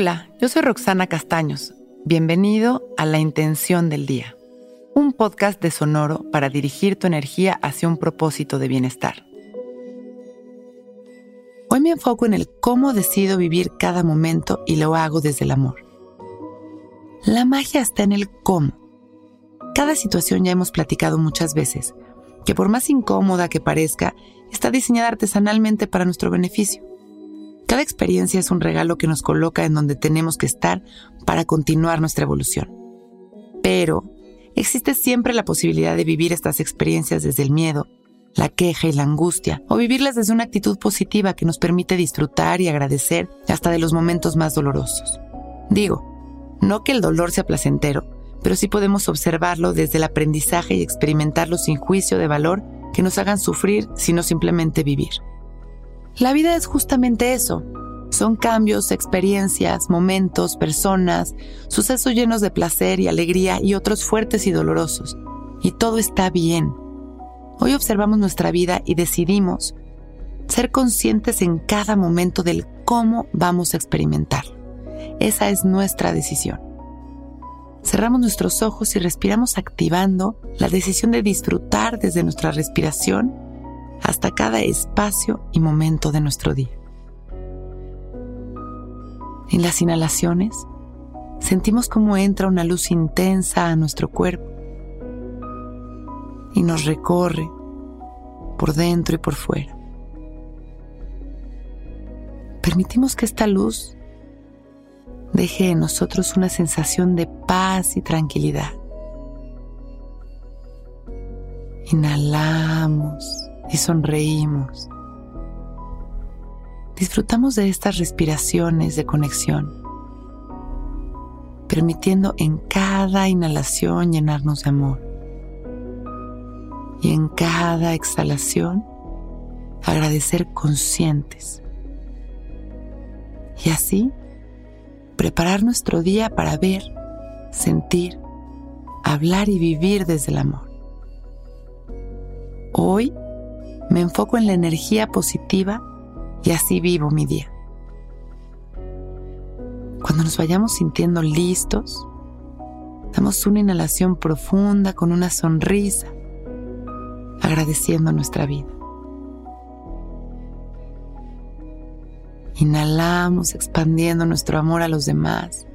Hola, yo soy Roxana Castaños. Bienvenido a La Intención del Día, un podcast de Sonoro para dirigir tu energía hacia un propósito de bienestar. Hoy me enfoco en el cómo decido vivir cada momento y lo hago desde el amor. La magia está en el cómo. Cada situación ya hemos platicado muchas veces, que por más incómoda que parezca, está diseñada artesanalmente para nuestro beneficio. Cada experiencia es un regalo que nos coloca en donde tenemos que estar para continuar nuestra evolución. Pero existe siempre la posibilidad de vivir estas experiencias desde el miedo, la queja y la angustia, o vivirlas desde una actitud positiva que nos permite disfrutar y agradecer hasta de los momentos más dolorosos. Digo, no que el dolor sea placentero, pero sí podemos observarlo desde el aprendizaje y experimentarlo sin juicio de valor que nos hagan sufrir, sino simplemente vivir. La vida es justamente eso. Son cambios, experiencias, momentos, personas, sucesos llenos de placer y alegría y otros fuertes y dolorosos. Y todo está bien. Hoy observamos nuestra vida y decidimos ser conscientes en cada momento del cómo vamos a experimentar. Esa es nuestra decisión. Cerramos nuestros ojos y respiramos activando la decisión de disfrutar desde nuestra respiración hasta cada espacio y momento de nuestro día. En las inhalaciones, sentimos cómo entra una luz intensa a nuestro cuerpo y nos recorre por dentro y por fuera. Permitimos que esta luz deje en nosotros una sensación de paz y tranquilidad. Inhalamos y sonreímos. Disfrutamos de estas respiraciones de conexión, permitiendo en cada inhalación llenarnos de amor y en cada exhalación agradecer conscientes. Y así preparar nuestro día para ver, sentir, hablar y vivir desde el amor. Hoy me enfoco en la energía positiva y así vivo mi día. Cuando nos vayamos sintiendo listos, damos una inhalación profunda con una sonrisa, agradeciendo nuestra vida. Inhalamos expandiendo nuestro amor a los demás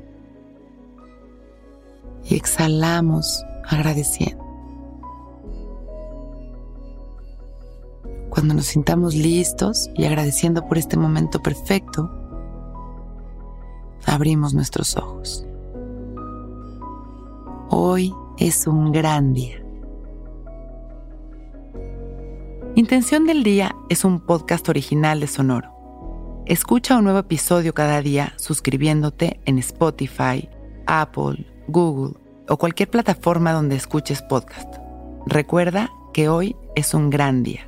y exhalamos agradeciendo. Cuando nos sintamos listos y agradeciendo por este momento perfecto, abrimos nuestros ojos. Hoy es un gran día. Intención del Día es un podcast original de Sonoro. Escucha un nuevo episodio cada día suscribiéndote en Spotify, Apple, Google o cualquier plataforma donde escuches podcast. Recuerda que hoy es un gran día.